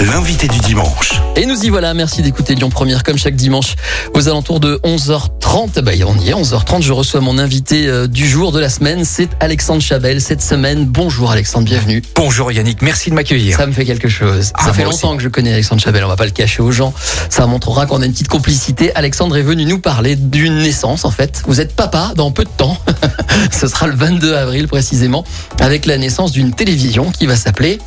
L'invité du dimanche. Et nous y voilà, merci d'écouter Lyon Première comme chaque dimanche aux alentours de 11h30. Bah, on y est, 11h30, je reçois mon invité euh, du jour, de la semaine, c'est Alexandre Chabel. Cette semaine, bonjour Alexandre, bienvenue. Bonjour Yannick, merci de m'accueillir. Ça me fait quelque chose. Ah, ça fait moi longtemps aussi. que je connais Alexandre Chabel, on va pas le cacher aux gens. Ça montrera qu'on a une petite complicité. Alexandre est venu nous parler d'une naissance en fait. Vous êtes papa dans peu de temps. Ce sera le 22 avril précisément, avec la naissance d'une télévision qui va s'appeler...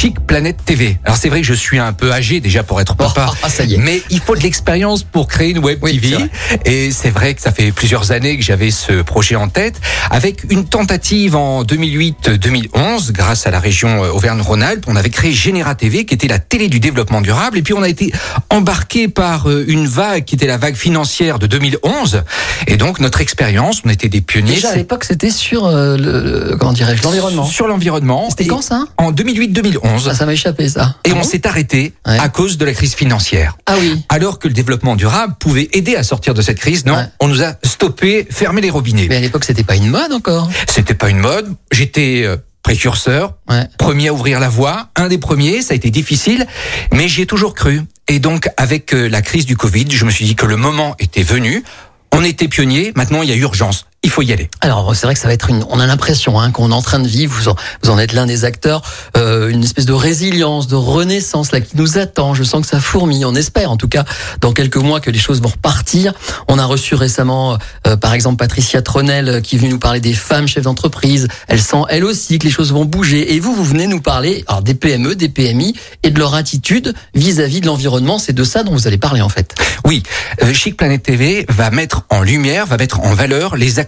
Chic Planète TV. Alors c'est vrai que je suis un peu âgé déjà pour être papa. Ah, ça y est. Mais il faut de l'expérience pour créer une web Oui, TV. Et c'est vrai que ça fait plusieurs années que j'avais ce projet en tête, avec une tentative en 2008-2011, grâce à la région euh, Auvergne-Rhône-Alpes. On avait créé Généra TV, qui était la télé du développement durable. Et puis on a été embarqué par euh, une vague qui était la vague financière de 2011. Et donc notre expérience, on était des pionniers. Déjà à l'époque, c'était sur euh, le, le- comment dirais-je, l'environnement. Sur l'environnement. C'était quand ça? En 2008-2011. Ah, ça m'a échappé ça. Et Ah on bon s'est arrêté Ouais. à cause de la crise financière. Ah oui. Alors que le développement durable pouvait aider à sortir de cette crise, non, Ouais. on nous a stoppé, fermé les robinets. Mais à l'époque, c'était pas une mode encore. C'était pas une mode. J'étais euh, précurseur, Ouais. premier à ouvrir la voie, un des premiers. Ça a été difficile, mais j'y ai toujours cru. Et donc, avec euh, la crise du Covid, je me suis dit que le moment était venu. On était pionniers. Maintenant, il y a urgence. Il faut y aller. Alors c'est vrai que ça va être une. On a l'impression hein, qu'on est en train de vivre. Vous en, vous en êtes l'un des acteurs. euh, une espèce de résilience, de renaissance là qui nous attend. Je sens que ça fourmille. On espère en tout cas dans quelques mois que les choses vont repartir. On a reçu récemment, euh, par exemple, Patricia Tronel euh, qui est venue nous parler des femmes chefs d'entreprise. Elle sent elle aussi que les choses vont bouger. Et vous, vous venez nous parler alors des PME, des PMI et de leur attitude vis-à-vis de l'environnement. C'est de ça dont vous allez parler en fait. Oui, euh, Chic Planète TV va mettre en lumière, va mettre en valeur les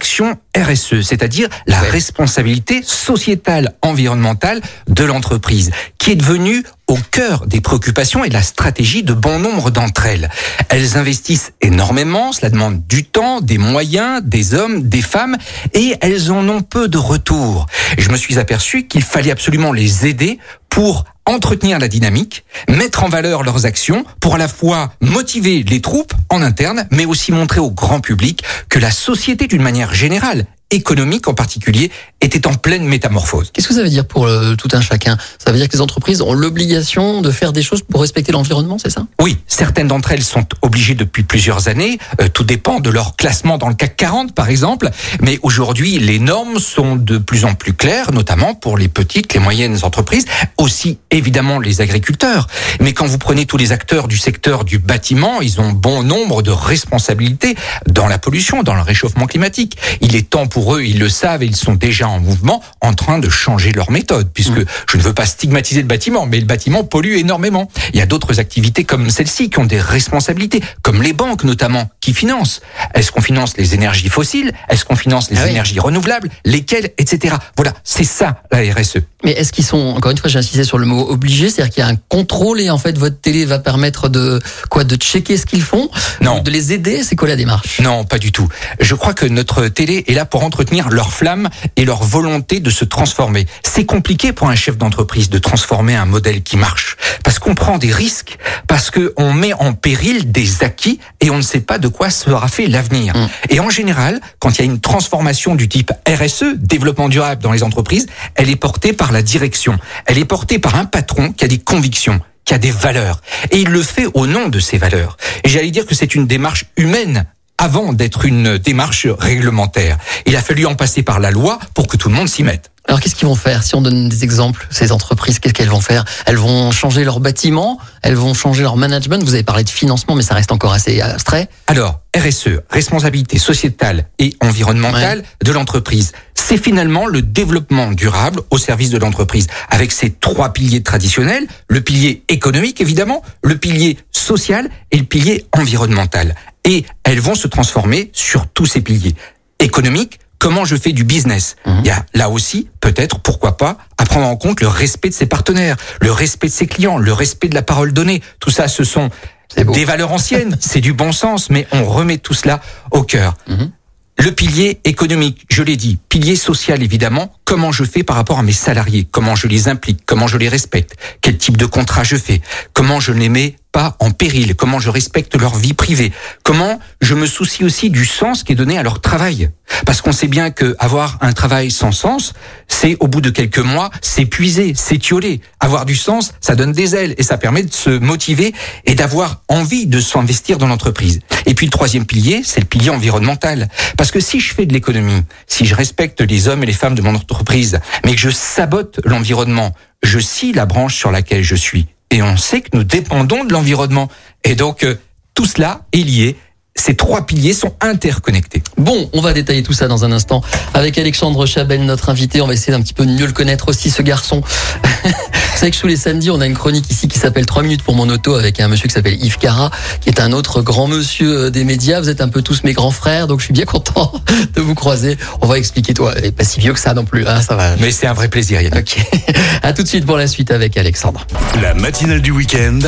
RSE, c'est-à-dire la Ouais. responsabilité sociétale environnementale de l'entreprise, qui est devenue au cœur des préoccupations et de la stratégie de bon nombre d'entre elles. Elles investissent énormément, cela demande du temps, des moyens, des hommes, des femmes, et elles en ont peu de retour. Et je me suis aperçu qu'il fallait absolument les aider pour entretenir la dynamique, mettre en valeur leurs actions pour à la fois motiver les troupes en interne, mais aussi montrer au grand public que la société d'une manière générale, économique en particulier, était en pleine métamorphose. Qu'est-ce que ça veut dire pour euh, tout un chacun? Ça veut dire que les entreprises ont l'obligation de faire des choses pour respecter l'environnement, c'est ça? Oui, certaines d'entre elles sont obligées depuis plusieurs années. Euh, tout dépend de leur classement dans le CAC 40, par exemple. Mais aujourd'hui, les normes sont de plus en plus claires, notamment pour les petites, les moyennes entreprises, aussi évidemment les agriculteurs. Mais quand vous prenez tous les acteurs du secteur du bâtiment, ils ont bon nombre de responsabilités dans la pollution, dans le réchauffement climatique. Il est temps pour eux, ils le savent, et ils sont déjà en mouvement, en train de changer leur méthode, puisque je ne veux pas stigmatiser le bâtiment, mais le bâtiment pollue énormément. Il y a d'autres activités comme celle-ci qui ont des responsabilités, comme les banques notamment, qui financent. Est-ce qu'on finance les énergies fossiles? Est-ce qu'on finance les Ah oui. énergies renouvelables? Lesquelles? Etc. Voilà, c'est ça la. RSE. Mais est-ce qu'ils sont, encore une fois, j'ai insisté sur le mot obligé, c'est-à-dire qu'il y a un contrôle et en fait votre télé va permettre de quoi, de checker ce qu'ils font, Non. de les aider? C'est quoi la démarche? Non, pas du tout. Je crois que notre télé est là pour entretenir leur flamme et leur volonté de se transformer. C'est compliqué pour un chef d'entreprise de transformer un modèle qui marche parce qu'on prend des risques, parce que on met en péril des acquis et on ne sait pas de quoi sera fait l'avenir. Mm. Et en général, quand il y a une transformation du type RSE, développement durable dans les entreprises, elle est portée par la direction. Elle est portée par un patron qui a des convictions qui a des valeurs. Et il le fait au nom de ces valeurs. Et j'allais dire que c'est une démarche humaine avant d'être une démarche réglementaire. Il a fallu en passer par la loi pour que tout le monde s'y mette. Alors qu'est-ce qu'ils vont faire Si on donne des exemples, ces entreprises, qu'est-ce qu'elles vont faire? Elles vont changer leur bâtiment, elles vont changer leur management? Vous avez parlé de financement, mais ça reste encore assez abstrait. Alors, RSE, responsabilité sociétale et environnementale de l'entreprise, c'est finalement le développement durable au service de l'entreprise, avec ses trois piliers traditionnels, le pilier économique évidemment, le pilier social et le pilier environnemental. Et elles vont se transformer sur tous ces piliers. Économique, comment je fais du business? Il y a là aussi, peut-être, pourquoi pas, à prendre en compte le respect de ses partenaires, le respect de ses clients, le respect de la parole donnée. Tout ça, ce sont des valeurs anciennes, c'est du bon sens, mais on remet tout cela au cœur. Le pilier économique, je l'ai dit, pilier social évidemment, comment je fais par rapport à mes salariés, comment je les implique, comment je les respecte, quel type de contrat je fais, comment je les mets pas en péril, comment je respecte leur vie privée, comment je me soucie aussi du sens qui est donné à leur travail. Parce qu'on sait bien que avoir un travail sans sens, c'est au bout de quelques mois s'épuiser, s'étioler. Avoir du sens, ça donne des ailes et ça permet de se motiver et d'avoir envie de s'investir dans l'entreprise. Et puis le troisième pilier, c'est le pilier environnemental. Parce que si je fais de l'économie, si je respecte les hommes et les femmes de mon entreprise, mais que je sabote l'environnement, je scie la branche sur laquelle je suis. Et on sait que nous dépendons de l'environnement. Et donc, euh, tout cela est lié ces trois piliers sont interconnectés. Bon, on va détailler tout ça dans un instant avec Alexandre Chabel, notre invité. On va essayer d'un petit peu mieux le connaître aussi, ce garçon. Savez que tous les samedis, on a une chronique ici qui s'appelle 3 minutes pour mon auto avec un monsieur qui s'appelle Yves Cara, qui est un autre grand monsieur euh, des médias. Vous êtes un peu tous mes grands frères, donc je suis bien content de vous croiser. On va expliquer toi. Et pas si vieux que ça non plus, hein, ça va. Mais c'est un vrai plaisir, Yannick. Ok. À tout de suite pour la suite avec Alexandre. La matinale du week-end,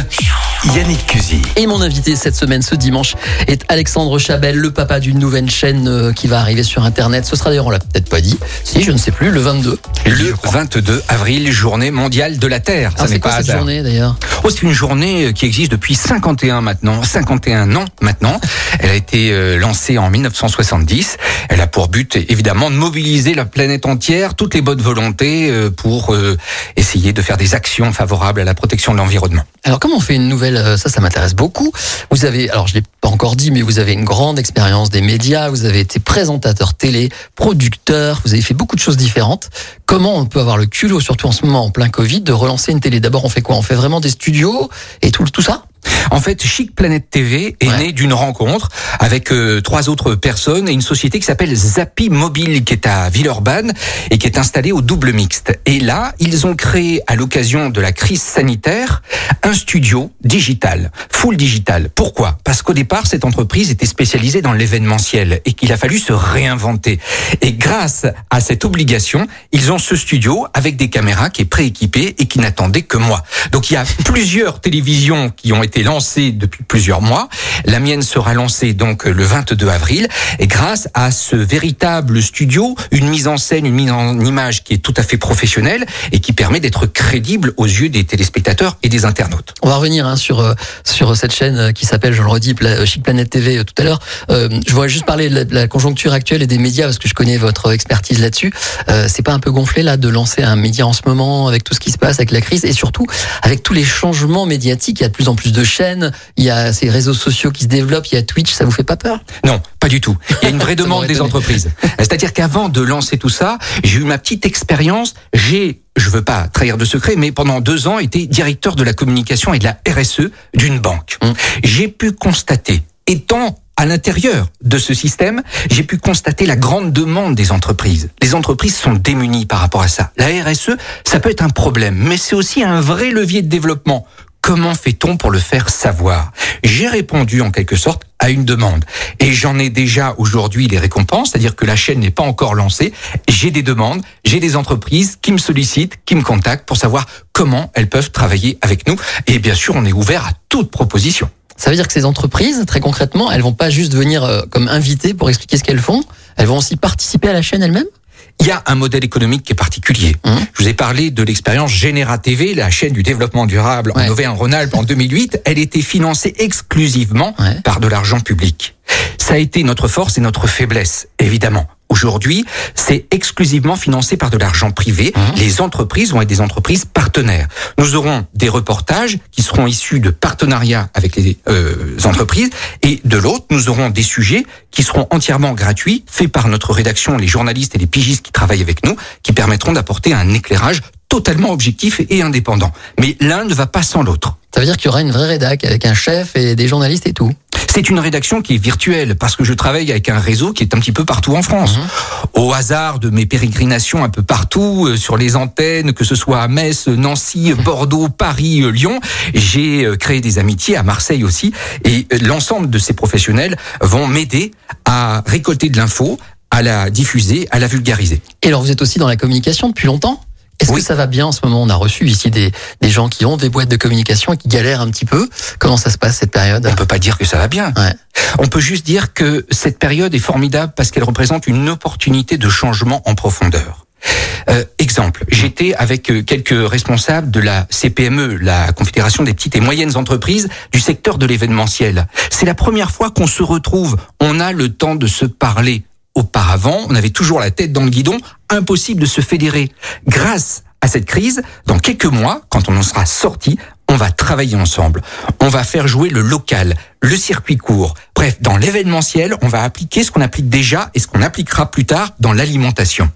Yannick Cusy. Et mon invité cette semaine, ce dimanche, est Alexandre Chabel, le papa d'une nouvelle chaîne euh, qui va arriver sur Internet. Ce sera d'ailleurs, on l'a peut-être pas dit, si je ne sais plus, le 22. Le 22 avril, journée mondiale de la Terre. Ça c'est n'est quoi pas cette hasard. journée d'ailleurs Oh, c'est une journée qui existe depuis 51 maintenant, 51 ans maintenant. Elle a été euh, lancée en 1970. Elle a pour but évidemment de mobiliser la planète entière, toutes les bonnes volontés euh, pour euh, essayer de faire des actions favorables à la protection de l'environnement. Alors comment on fait une nouvelle euh, Ça, ça m'intéresse beaucoup. Vous avez, alors je l'ai pas encore dit, mais vous avez une grande expérience des médias. Vous avez été présentateur télé, producteur. Vous avez fait beaucoup de choses différentes. Comment on peut avoir le culot, surtout en ce moment en plein Covid, de relancer une télé. D'abord, on fait quoi? On fait vraiment des studios et tout, tout ça? En fait, Chic Planète TV est Ouais. né d'une rencontre avec euh, trois autres personnes et une société qui s'appelle Zappy Mobile, qui est à Villeurbanne et qui est installée au double mixte. Et là, ils ont créé, à l'occasion de la crise sanitaire, un studio digital, full digital. Pourquoi? Parce qu'au départ, cette entreprise était spécialisée dans l'événementiel et qu'il a fallu se réinventer. Et grâce à cette obligation, ils ont ce studio avec des caméras qui est prééquipé et qui n'attendait que moi. Donc il y a plusieurs télévisions qui ont été lancées depuis plusieurs mois. La mienne sera lancée donc le 22 avril et grâce à ce véritable studio, une mise en scène, une mise en image qui est tout à fait professionnelle et qui permet d'être crédible aux yeux des téléspectateurs et des internautes. On va revenir hein, sur euh, sur cette chaîne euh, qui s'appelle, je le redis, Pla- euh, Chic Planète TV tout à l'heure. Je voudrais juste parler de la, de la conjoncture actuelle et des médias parce que je connais votre expertise là-dessus. C'est pas un peu gonflé là de lancer un média en ce moment avec tout ce qui se passe avec la crise et surtout avec tous les changements médiatiques. Il y a de plus en plus de chaînes, il y a ces réseaux sociaux qui se développent, il y a Twitch. Ça vous fait pas peur? Non, pas du tout. Il y a une vraie demande des entreprises. C'est-à-dire qu'avant de lancer tout ça, j'ai eu ma petite expérience. J'ai, je veux pas trahir de secret, mais pendant deux ans, été directeur de la communication et de la RSE d'une banque. Hum. J'ai pu constater, étant à l'intérieur de ce système, j'ai pu constater la grande demande des entreprises. Les entreprises sont démunies par rapport à ça. La RSE, ça peut être un problème, mais c'est aussi un vrai levier de développement. Comment fait-on pour le faire savoir? J'ai répondu en quelque sorte à une demande. Et j'en ai déjà aujourd'hui les récompenses, c'est-à-dire que la chaîne n'est pas encore lancée. J'ai des demandes, j'ai des entreprises qui me sollicitent, qui me contactent pour savoir comment elles peuvent travailler avec nous. Et bien sûr, on est ouvert à toute proposition. Ça veut dire que ces entreprises, très concrètement, elles vont pas juste venir euh, comme invitées pour expliquer ce qu'elles font, elles vont aussi participer à la chaîne elles-mêmes Il y a un modèle économique qui est particulier. Hum. Je vous ai parlé de l'expérience Généra TV, la chaîne du développement durable Ouais. en Auvergne-Rhône-Alpes en 2008. Elle était financée exclusivement Ouais. par de l'argent public. Ça a été notre force et notre faiblesse, évidemment. Aujourd'hui, c'est exclusivement financé par de l'argent privé. Hum. Les entreprises vont être des entreprises partenaires. Nous aurons des reportages qui seront issus de partenariats avec les euh, entreprises et de l'autre, nous aurons des sujets qui seront entièrement gratuits, faits par notre rédaction, les journalistes et les pigistes qui travaillent avec nous, qui permettront d'apporter un éclairage totalement objectif et indépendant. Mais l'un ne va pas sans l'autre. Ça veut dire qu'il y aura une vraie rédac avec un chef et des journalistes et tout. C'est une rédaction qui est virtuelle parce que je travaille avec un réseau qui est un petit peu partout en France. Au hasard de mes pérégrinations un peu partout euh, sur les antennes, que ce soit à Metz, Nancy, Bordeaux, Paris, euh, Lyon, j'ai euh, créé des amitiés à Marseille aussi et l'ensemble de ces professionnels vont m'aider à récolter de l'info, à la diffuser, à la vulgariser. Et alors vous êtes aussi dans la communication depuis longtemps? Est-ce Oui. que ça va bien en ce moment? On a reçu ici des, des gens qui ont des boîtes de communication et qui galèrent un petit peu. Comment ça se passe cette période? On peut pas dire que ça va bien. Ouais. On peut juste dire que cette période est formidable parce qu'elle représente une opportunité de changement en profondeur. Euh, exemple, j'étais avec euh, quelques responsables de la CPME, la Confédération des petites et moyennes entreprises du secteur de l'événementiel. C'est la première fois qu'on se retrouve. On a le temps de se parler. Auparavant, on avait toujours la tête dans le guidon, impossible de se fédérer. Grâce à cette crise, dans quelques mois, quand on en sera sorti, on va travailler ensemble. On va faire jouer le local, le circuit court. Bref, dans l'événementiel, on va appliquer ce qu'on applique déjà et ce qu'on appliquera plus tard dans l'alimentation.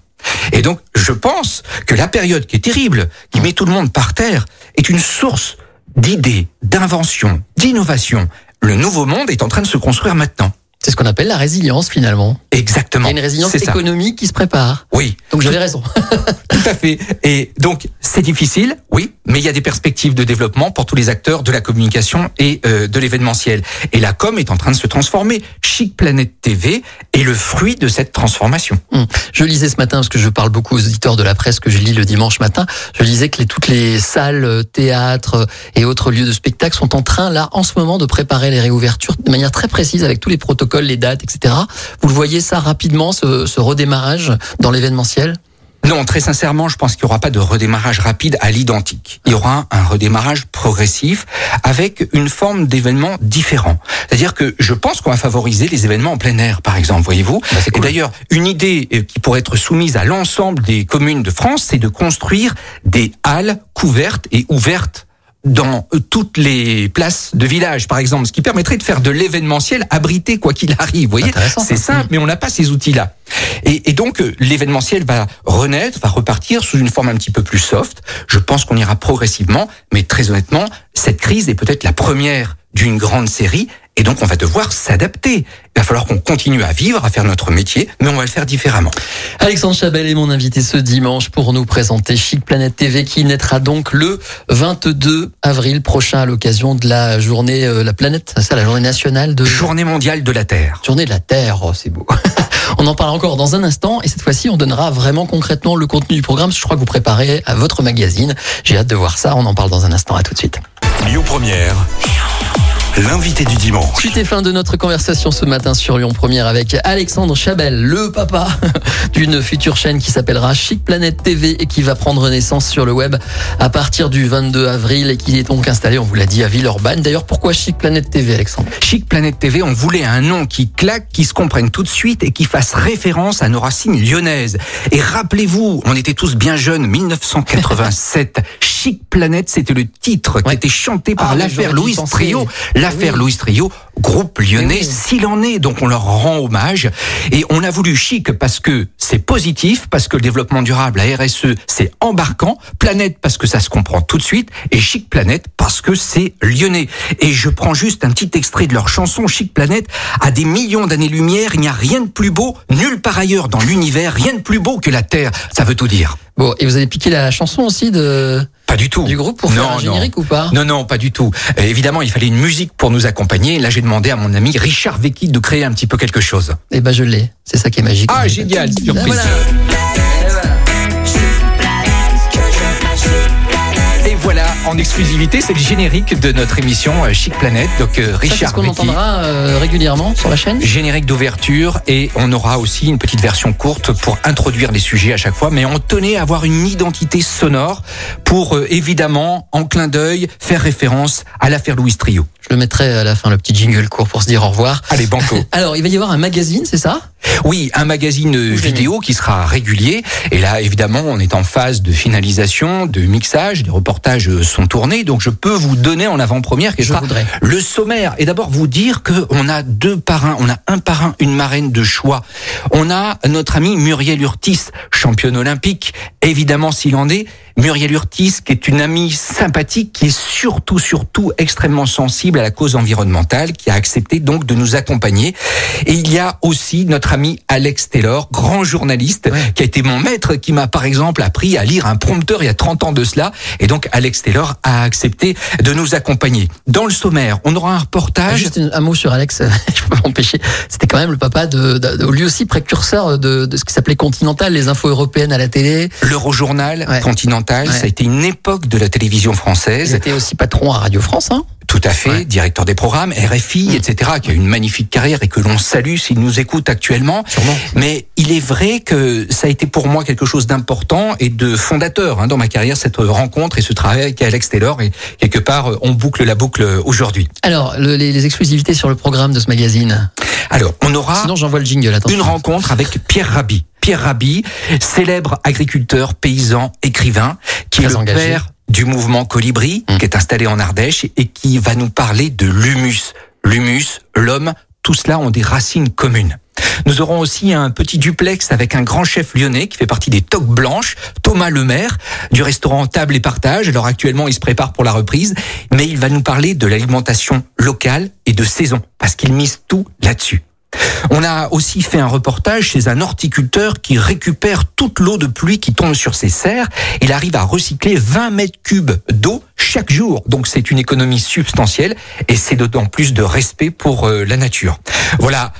Et donc, je pense que la période qui est terrible, qui met tout le monde par terre, est une source d'idées, d'inventions, d'innovations. Le nouveau monde est en train de se construire maintenant. C'est ce qu'on appelle la résilience finalement. Exactement. Il y a une résilience ça. économique qui se prépare. Oui, Donc j'avais raison. tout à fait. Et donc, c'est difficile, oui, mais il y a des perspectives de développement pour tous les acteurs de la communication et euh, de l'événementiel. Et la com est en train de se transformer. Chic Planète TV est le fruit de cette transformation. Hum. Je lisais ce matin, parce que je parle beaucoup aux auditeurs de la presse que je lis le dimanche matin, je lisais que les, toutes les salles, euh, théâtres et autres lieux de spectacle sont en train, là, en ce moment, de préparer les réouvertures de manière très précise avec tous les protocoles, les dates, etc. Vous le voyez ça rapidement, ce, ce redémarrage dans l'événementiel? Non, très sincèrement, je pense qu'il n'y aura pas de redémarrage rapide à l'identique. Il y aura un redémarrage progressif avec une forme d'événement différent. C'est-à-dire que je pense qu'on va favoriser les événements en plein air, par exemple, voyez-vous. Bah, Et d'ailleurs, une idée euh, qui pourrait être soumise à l'ensemble des communes de France, c'est de construire des halles couvertes et ouvertes dans euh, toutes les places de village, par exemple, ce qui permettrait de faire de l'événementiel abrité quoi qu'il arrive. Vous voyez, c'est simple, mais on n'a pas ces outils-là. Et, et donc euh, l'événementiel va renaître, va repartir sous une forme un petit peu plus soft. Je pense qu'on ira progressivement, mais très honnêtement, cette crise est peut-être la première d'une grande série, et donc on va devoir s'adapter. Il va falloir qu'on continue à vivre, à faire notre métier, mais on va le faire différemment. Alexandre Chabel est mon invité ce dimanche pour nous présenter Chic Planète TV qui naîtra donc le 22 avril prochain à l'occasion de la journée, euh, la planète, c'est ça, la journée nationale de Journée mondiale de la Terre. journée de la Terre, oh, c'est beau. on en parle encore dans un instant et cette fois-ci on donnera vraiment concrètement le contenu du programme. Je crois que vous préparez à votre magazine. J'ai hâte de voir ça. On en parle dans un instant. À tout de suite. Lyon Première, l'invité du dimanche. Suite et fin de notre conversation ce matin sur Lyon Première avec Alexandre Chabel, le papa d'une future chaîne qui s'appellera Chic Planète TV et qui va prendre naissance sur le web à partir du 22 avril et qui est donc installé, on vous l'a dit, à Villeurbanne. D'ailleurs, pourquoi Chic Planète TV, Alexandre? Chic Planète TV, on voulait un nom qui claque, qui se comprenne tout de suite et qui fasse référence à nos racines lyonnaises. Et rappelez-vous, on était tous bien jeunes, 1987. Chic Planète, c'était le titre qui Ouais. était chanté par Ah, l'affaire j'aurais dû y Louis penser. Trio. L'affaire Oui. Louis Trio, groupe lyonnais, Oui. s'il en est. Donc on leur rend hommage. Et on a voulu chic parce que c'est positif, parce que le développement durable, la RSE, c'est embarquant. Planète parce que ça se comprend tout de suite. Et Chic Planète parce que c'est lyonnais. Et je prends juste un petit extrait de leur chanson Chic Planète. À des millions d'années-lumière, il n'y a rien de plus beau, nulle part ailleurs dans l'univers, rien de plus beau que la Terre. Ça veut tout dire. Bon, et vous avez piqué la chanson aussi de Pas du tout. du groupe pour faire Non, un non. générique ou pas? Non, non, pas du tout. Euh, évidemment, il fallait une musique pour nous accompagner. Là, j'ai demandé à mon ami Richard Vecchi de créer un petit peu quelque chose. Eh ben je l'ai. C'est ça qui est magique. Ah, génial, Ah, surprise. voilà. En exclusivité, c'est le générique de notre émission euh, Chic Planète. Donc, euh, Ça, c'est ce Richard qu'on entendra euh, régulièrement sur la chaîne. Générique d'ouverture et on aura aussi une petite version courte pour introduire les sujets à chaque fois. Mais on tenait à avoir une identité sonore pour euh, évidemment, en clin d'œil, faire référence à l'affaire Louis Trio. Je le mettrai à la fin, le petit jingle court pour se dire au revoir. Allez, banco. Alors, il va y avoir un magazine, c'est ça? Oui, un magazine vidéo qui sera régulier. Et là, évidemment, on est en phase de finalisation, de mixage. Les reportages sont tournés. Donc, je peux vous donner en avant-première qui Je voudrais. le sommaire. Et d'abord, vous dire que on a deux parrains. On a un parrain, une marraine de choix. On a notre ami Muriel Urtis, championne olympique. Évidemment, s'il en est. Muriel Urtis, qui est une amie sympathique, qui est surtout, surtout extrêmement sensible à la cause environnementale, qui a accepté donc de nous accompagner. Et il y a aussi notre ami Alex Taylor, grand journaliste, Ouais. qui a été mon maître, qui m'a par exemple appris à lire un prompteur il y a 30 ans de cela. Et donc Alex Taylor a accepté de nous accompagner. Dans le sommaire, on aura un Ah, reportage. Juste une- un mot sur Alex, je peux m'empêcher. C'était quand même le papa de, de- de- lui aussi précurseur de, de ce qui s'appelait Continental, les infos européennes à la télé. L'Eurojournal Ouais. Continental Ouais. Ça a été une époque de la télévision française. étaient aussi patrons à Radio France, hein Tout à fait, Ouais. directeur des programmes, RFI, Mm. etc., qui a une magnifique carrière et que l'on salue s'il nous écoute actuellement. Sûrement. Mais il est vrai que ça a été pour moi quelque chose d'important et de fondateur hein, dans ma carrière, cette rencontre et ce travail avec Alex Taylor. Et quelque part, on boucle la boucle aujourd'hui. Alors, le- les, les exclusivités sur le programme de ce magazine? Alors, on aura Sinon, j'envoie le jingle. Attention. une rencontre avec Pierre Rabhi. Pierre Rabhi, célèbre agriculteur, paysan, écrivain, qui Très est le engagé. père du mouvement Colibri, Mm. qui est installé en Ardèche et qui va nous parler de l'humus. L'humus, l'homme, tout cela ont des racines communes. Nous aurons aussi un petit duplex avec un grand chef lyonnais qui fait partie des Toques Blanches, Thomas Lemaire, du restaurant Table et Partage. Alors actuellement, il se prépare pour la reprise, mais il va nous parler de l'alimentation locale et de saison, parce qu'il mise tout là-dessus. On a aussi fait un reportage chez un horticulteur qui récupère toute l'eau de pluie qui tombe sur ses serres. Il arrive à recycler 20 mètres cubes d'eau chaque jour. Donc c'est une économie substantielle et c'est d'autant plus de respect pour euh, la nature. Voilà.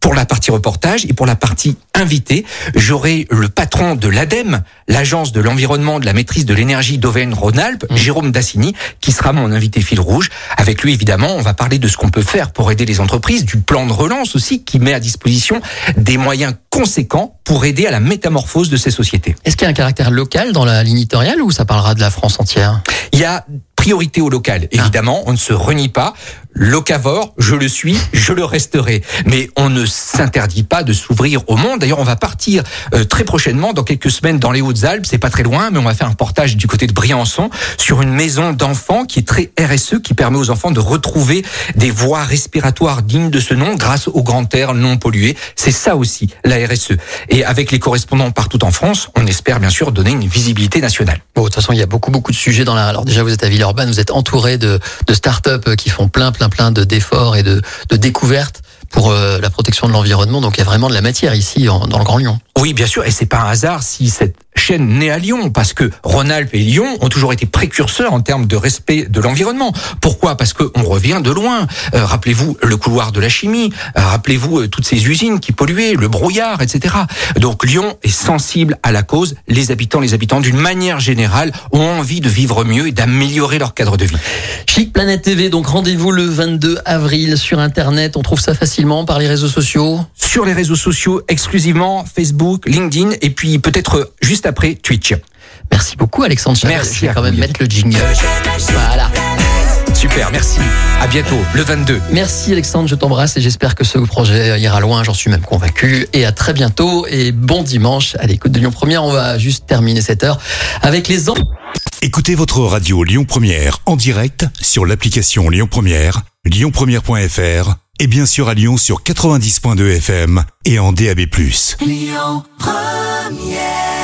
Pour la partie reportage et pour la partie invité, j'aurai le patron de l'ADEME, l'agence de l'environnement, de la maîtrise de l'énergie d'Auvergne-Rhône-Alpes, Jérôme Dassini, qui sera mon invité fil rouge. Avec lui, évidemment, on va parler de ce qu'on peut faire pour aider les entreprises, du plan de relance aussi, qui met à disposition des moyens conséquents pour aider à la métamorphose de ces sociétés. Est-ce qu'il y a un caractère local dans la ligne éditoriale ou ça parlera de la France entière? Il y a priorité au local, évidemment, on ne se renie pas. Locavore, je le suis, je le resterai. Mais on ne s'interdit pas de s'ouvrir au monde. D'ailleurs, on va partir euh, très prochainement, dans quelques semaines, dans les Hautes-Alpes. C'est pas très loin, mais on va faire un reportage du côté de Briançon sur une maison d'enfants qui est très RSE, qui permet aux enfants de retrouver des voies respiratoires dignes de ce nom grâce au grand air non pollué. C'est ça aussi, la RSE. Et avec les correspondants partout en France, on espère bien sûr donner une visibilité nationale. Bon, de toute façon, il y a beaucoup, beaucoup de sujets dans la. Alors déjà, vous êtes à Villeurbanne, vous êtes entouré de, de start-up qui font plein, plein, plein de d'efforts et de, découvertes pour euh, la protection de l'environnement. Donc, il y a vraiment de la matière ici, dans le Grand Lyon. Oui, bien sûr, et c'est pas un hasard si cette chaîne naît à Lyon, parce que Rhône-Alpes et Lyon ont toujours été précurseurs en termes de respect de l'environnement. Pourquoi? Parce que on revient de loin. Euh, rappelez-vous le couloir de la chimie, euh, rappelez-vous euh, toutes ces usines qui polluaient, le brouillard, etc. Donc Lyon est sensible à la cause. Les habitants, les habitants, d'une manière générale, ont envie de vivre mieux et d'améliorer leur cadre de vie. Chic Planète TV, donc rendez-vous le 22 avril sur Internet. On trouve ça facilement par les réseaux sociaux? Sur les réseaux sociaux, exclusivement Facebook, LinkedIn, et puis peut-être juste après Twitch. Merci beaucoup, Alexandre. Merci Je vais quand même mettre le jingle. Voilà. Super, merci. À bientôt, le 22. Merci Alexandre, je t'embrasse et j'espère que ce projet ira loin, j'en suis même convaincu. Et à très bientôt et bon dimanche à l'écoute de Lyon Première. On va juste terminer cette heure avec les. Écoutez votre radio Lyon Première en direct sur l'application Lyon Première, lyonpremière.fr et bien sûr à Lyon sur 90.2 FM et en DAB+. Lyon Première